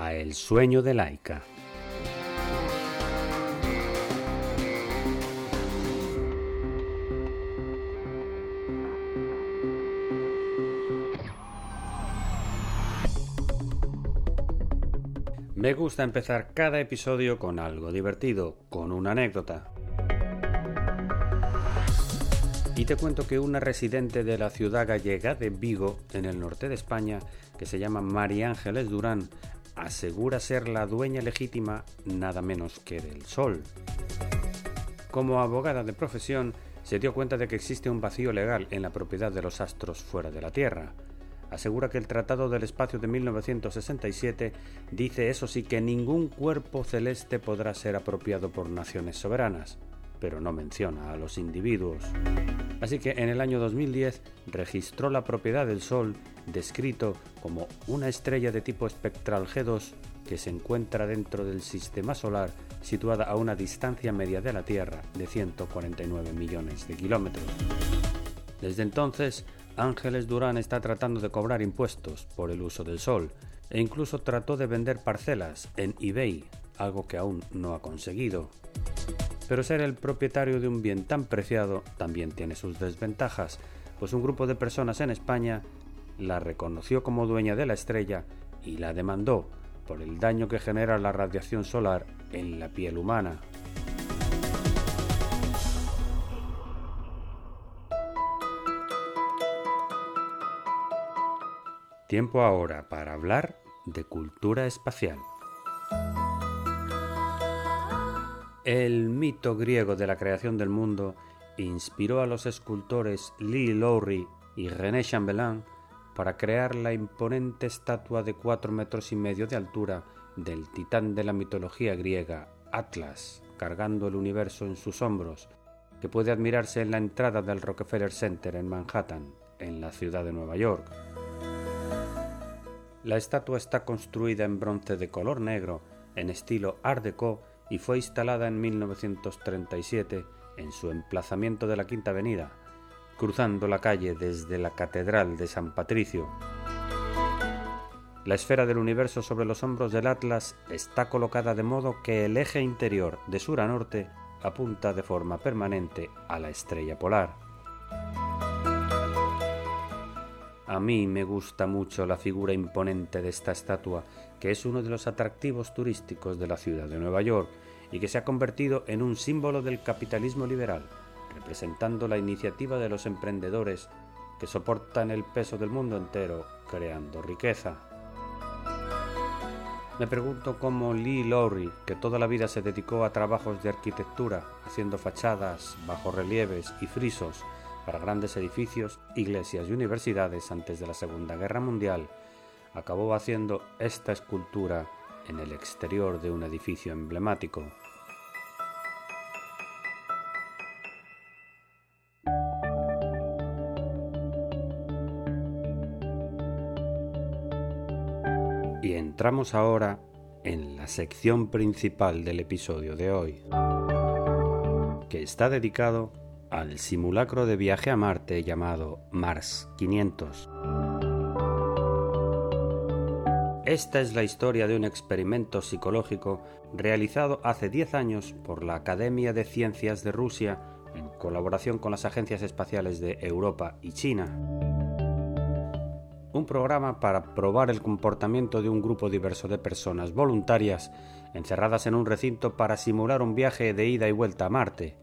a El sueño de Laika. Me gusta empezar cada episodio con algo divertido, con una anécdota. Y te cuento que una residente de la ciudad gallega de Vigo, en el norte de España, que se llama María Ángeles Durán, asegura ser la dueña legítima nada menos que del Sol. Como abogada de profesión, se dio cuenta de que existe un vacío legal en la propiedad de los astros fuera de la Tierra. Asegura que el Tratado del Espacio de 1967 dice eso sí que ningún cuerpo celeste podrá ser apropiado por naciones soberanas pero no menciona a los individuos. Así que en el año 2010 registró la propiedad del Sol, descrito como una estrella de tipo espectral G2 que se encuentra dentro del sistema solar situada a una distancia media de la Tierra de 149 millones de kilómetros. Desde entonces, Ángeles Durán está tratando de cobrar impuestos por el uso del Sol e incluso trató de vender parcelas en eBay, algo que aún no ha conseguido. Pero ser el propietario de un bien tan preciado también tiene sus desventajas, pues un grupo de personas en España la reconoció como dueña de la estrella y la demandó por el daño que genera la radiación solar en la piel humana. Tiempo ahora para hablar de cultura espacial. El mito griego de la creación del mundo inspiró a los escultores Lee Lowry y René Chambellan para crear la imponente estatua de cuatro metros y medio de altura del titán de la mitología griega, Atlas, cargando el universo en sus hombros, que puede admirarse en la entrada del Rockefeller Center en Manhattan, en la ciudad de Nueva York. La estatua está construida en bronce de color negro, en estilo Art Deco y fue instalada en 1937 en su emplazamiento de la Quinta Avenida, cruzando la calle desde la Catedral de San Patricio. La esfera del universo sobre los hombros del Atlas está colocada de modo que el eje interior de sur a norte apunta de forma permanente a la estrella polar. A mí me gusta mucho la figura imponente de esta estatua, que es uno de los atractivos turísticos de la ciudad de Nueva York y que se ha convertido en un símbolo del capitalismo liberal, representando la iniciativa de los emprendedores que soportan el peso del mundo entero creando riqueza. Me pregunto cómo Lee Lowry, que toda la vida se dedicó a trabajos de arquitectura, haciendo fachadas, bajorrelieves y frisos, para grandes edificios, iglesias y universidades antes de la Segunda Guerra Mundial, acabó haciendo esta escultura en el exterior de un edificio emblemático. Y entramos ahora en la sección principal del episodio de hoy, que está dedicado al simulacro de viaje a Marte llamado Mars 500. Esta es la historia de un experimento psicológico realizado hace 10 años por la Academia de Ciencias de Rusia en colaboración con las agencias espaciales de Europa y China. Un programa para probar el comportamiento de un grupo diverso de personas voluntarias encerradas en un recinto para simular un viaje de ida y vuelta a Marte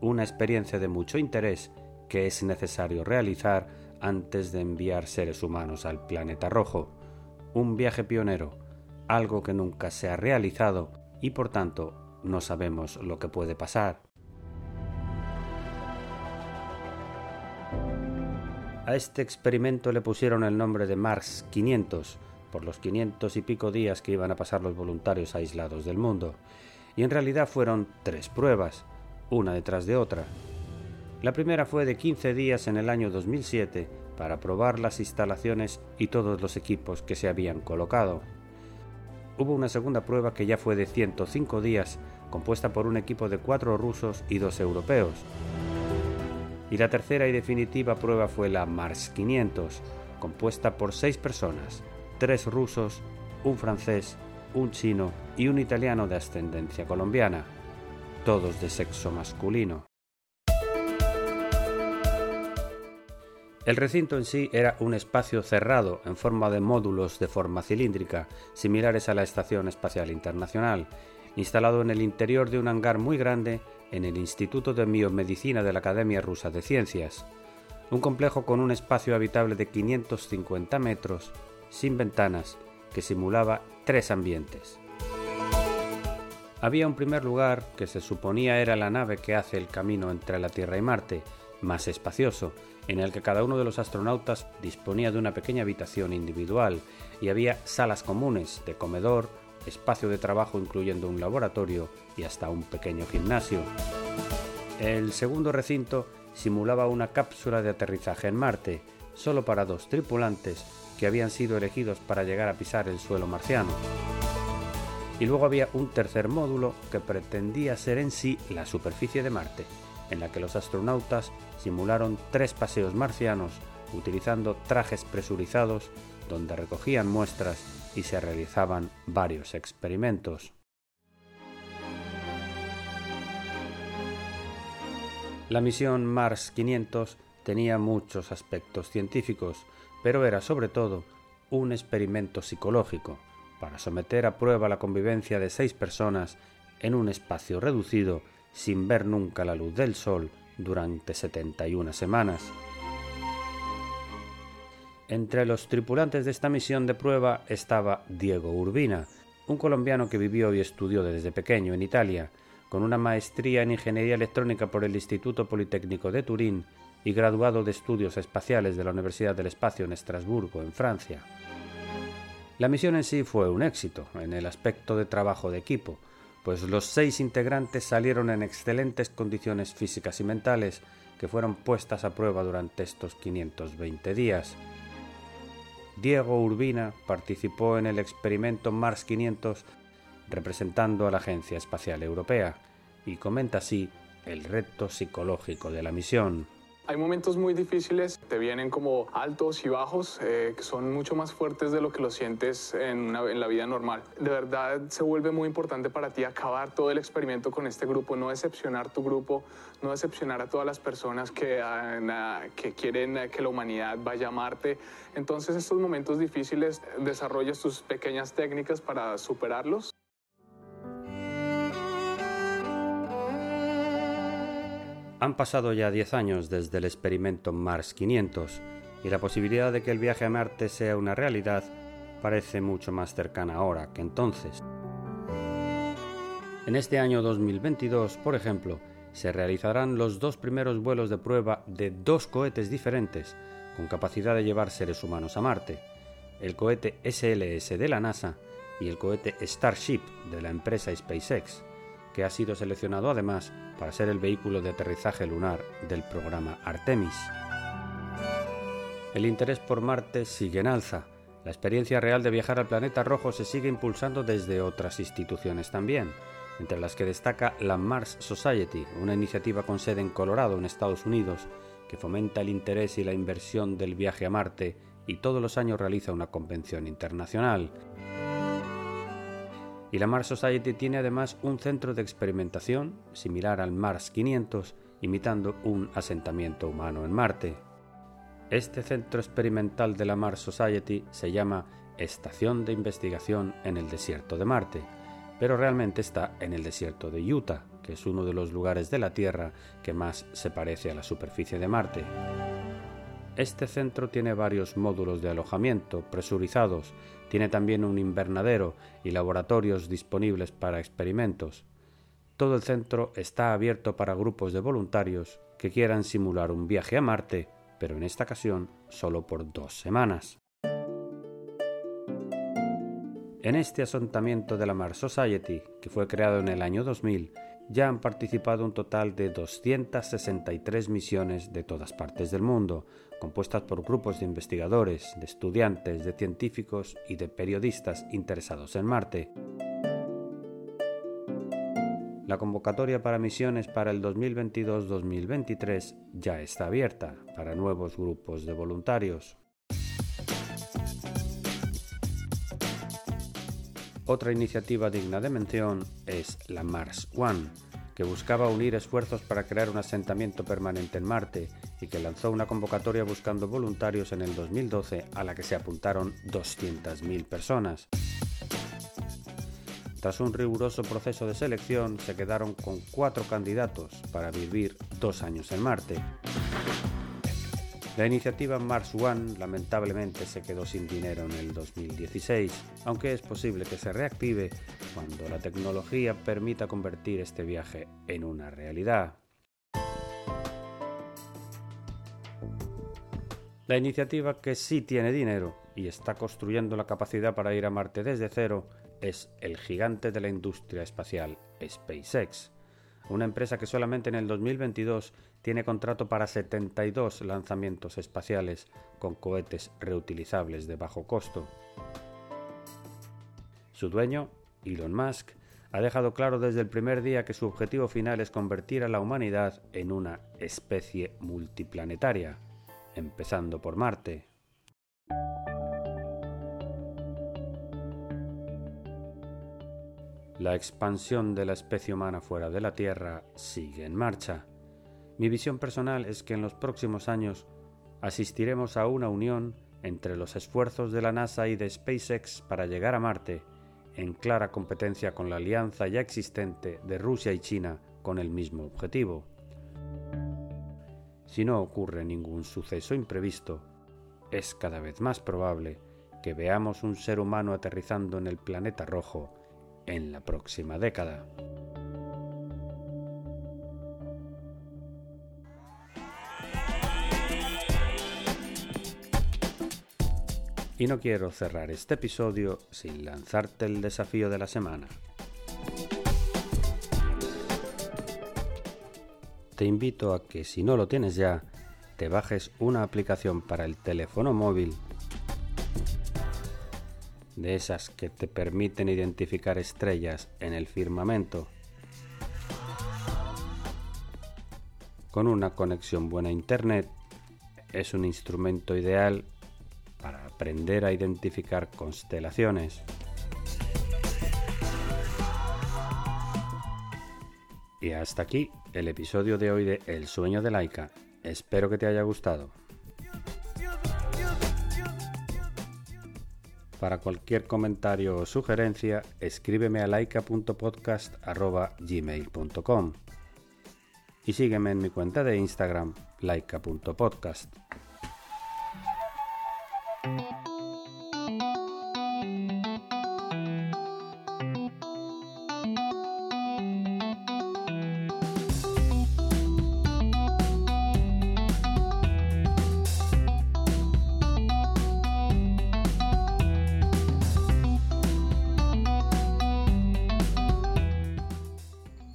una experiencia de mucho interés que es necesario realizar antes de enviar seres humanos al planeta rojo. Un viaje pionero, algo que nunca se ha realizado y por tanto no sabemos lo que puede pasar. A este experimento le pusieron el nombre de Mars 500 por los 500 y pico días que iban a pasar los voluntarios aislados del mundo. Y en realidad fueron tres pruebas, una detrás de otra. La primera fue de 15 días en el año 2007 para probar las instalaciones y todos los equipos que se habían colocado. Hubo una segunda prueba que ya fue de 105 días, compuesta por un equipo de cuatro rusos y dos europeos. Y la tercera y definitiva prueba fue la Mars 500, compuesta por seis personas, tres rusos, un francés, un chino y un italiano de ascendencia colombiana, todos de sexo masculino. El recinto en sí era un espacio cerrado en forma de módulos de forma cilíndrica, similares a la Estación Espacial Internacional, instalado en el interior de un hangar muy grande en el Instituto de Biomedicina de la Academia Rusa de Ciencias. Un complejo con un espacio habitable de 550 metros, sin ventanas, que simulaba tres ambientes. Había un primer lugar que se suponía era la nave que hace el camino entre la Tierra y Marte, más espacioso, en el que cada uno de los astronautas disponía de una pequeña habitación individual y había salas comunes de comedor, espacio de trabajo incluyendo un laboratorio y hasta un pequeño gimnasio. El segundo recinto simulaba una cápsula de aterrizaje en Marte, solo para dos tripulantes que habían sido elegidos para llegar a pisar el suelo marciano. Y luego había un tercer módulo que pretendía ser en sí la superficie de Marte, en la que los astronautas simularon tres paseos marcianos utilizando trajes presurizados donde recogían muestras y se realizaban varios experimentos. La misión Mars 500 tenía muchos aspectos científicos, pero era sobre todo un experimento psicológico para someter a prueba la convivencia de seis personas en un espacio reducido sin ver nunca la luz del sol durante 71 semanas. Entre los tripulantes de esta misión de prueba estaba Diego Urbina, un colombiano que vivió y estudió desde pequeño en Italia, con una maestría en Ingeniería Electrónica por el Instituto Politécnico de Turín y graduado de Estudios Espaciales de la Universidad del Espacio en Estrasburgo, en Francia. La misión en sí fue un éxito en el aspecto de trabajo de equipo, pues los seis integrantes salieron en excelentes condiciones físicas y mentales que fueron puestas a prueba durante estos 520 días. Diego Urbina participó en el experimento Mars 500 representando a la Agencia Espacial Europea y comenta así el reto psicológico de la misión. Hay momentos muy difíciles, te vienen como altos y bajos, eh, que son mucho más fuertes de lo que lo sientes en, la vida normal. De verdad se vuelve muy importante para ti acabar todo el experimento con este grupo, no decepcionar tu grupo, no decepcionar a todas las personas que, ah, que quieren que la humanidad vaya a Marte. Entonces estos momentos difíciles desarrollas tus pequeñas técnicas para superarlos. Han pasado ya 10 años desde el experimento Mars 500 y la posibilidad de que el viaje a Marte sea una realidad parece mucho más cercana ahora que entonces. En este año 2022, por ejemplo, se realizarán los dos primeros vuelos de prueba de dos cohetes diferentes con capacidad de llevar seres humanos a Marte, el cohete SLS de la NASA y el cohete Starship de la empresa SpaceX que ha sido seleccionado además para ser el vehículo de aterrizaje lunar del programa Artemis. El interés por Marte sigue en alza. La experiencia real de viajar al planeta rojo se sigue impulsando desde otras instituciones también, entre las que destaca la Mars Society, una iniciativa con sede en Colorado, en Estados Unidos, que fomenta el interés y la inversión del viaje a Marte y todos los años realiza una convención internacional. Y la Mars Society tiene además un centro de experimentación similar al Mars 500, imitando un asentamiento humano en Marte. Este centro experimental de la Mars Society se llama Estación de Investigación en el Desierto de Marte, pero realmente está en el desierto de Utah, que es uno de los lugares de la Tierra que más se parece a la superficie de Marte. Este centro tiene varios módulos de alojamiento presurizados, tiene también un invernadero y laboratorios disponibles para experimentos. Todo el centro está abierto para grupos de voluntarios que quieran simular un viaje a Marte, pero en esta ocasión solo por dos semanas. En este asentamiento de la Mars Society, que fue creado en el año 2000, ya han participado un total de 263 misiones de todas partes del mundo, compuestas por grupos de investigadores, de estudiantes, de científicos y de periodistas interesados en Marte. La convocatoria para misiones para el 2022-2023 ya está abierta para nuevos grupos de voluntarios. Otra iniciativa digna de mención es la Mars One, que buscaba unir esfuerzos para crear un asentamiento permanente en Marte y que lanzó una convocatoria buscando voluntarios en el 2012 a la que se apuntaron 200.000 personas. Tras un riguroso proceso de selección, se quedaron con cuatro candidatos para vivir dos años en Marte. La iniciativa Mars One lamentablemente se quedó sin dinero en el 2016, aunque es posible que se reactive cuando la tecnología permita convertir este viaje en una realidad. La iniciativa que sí tiene dinero y está construyendo la capacidad para ir a Marte desde cero es el gigante de la industria espacial SpaceX, una empresa que solamente en el 2022 tiene contrato para 72 lanzamientos espaciales con cohetes reutilizables de bajo costo. Su dueño, Elon Musk, ha dejado claro desde el primer día que su objetivo final es convertir a la humanidad en una especie multiplanetaria, empezando por Marte. La expansión de la especie humana fuera de la Tierra sigue en marcha. Mi visión personal es que en los próximos años asistiremos a una unión entre los esfuerzos de la NASA y de SpaceX para llegar a Marte, en clara competencia con la alianza ya existente de Rusia y China con el mismo objetivo. Si no ocurre ningún suceso imprevisto, es cada vez más probable que veamos un ser humano aterrizando en el planeta rojo en la próxima década. Y no quiero cerrar este episodio sin lanzarte el desafío de la semana. Te invito a que si no lo tienes ya, te bajes una aplicación para el teléfono móvil de esas que te permiten identificar estrellas en el firmamento. Con una conexión buena a Internet es un instrumento ideal para aprender a identificar constelaciones. Y hasta aquí el episodio de hoy de El sueño de Laika. Espero que te haya gustado. Para cualquier comentario o sugerencia, escríbeme a laika.podcast.gmail.com y sígueme en mi cuenta de Instagram, laika.podcast.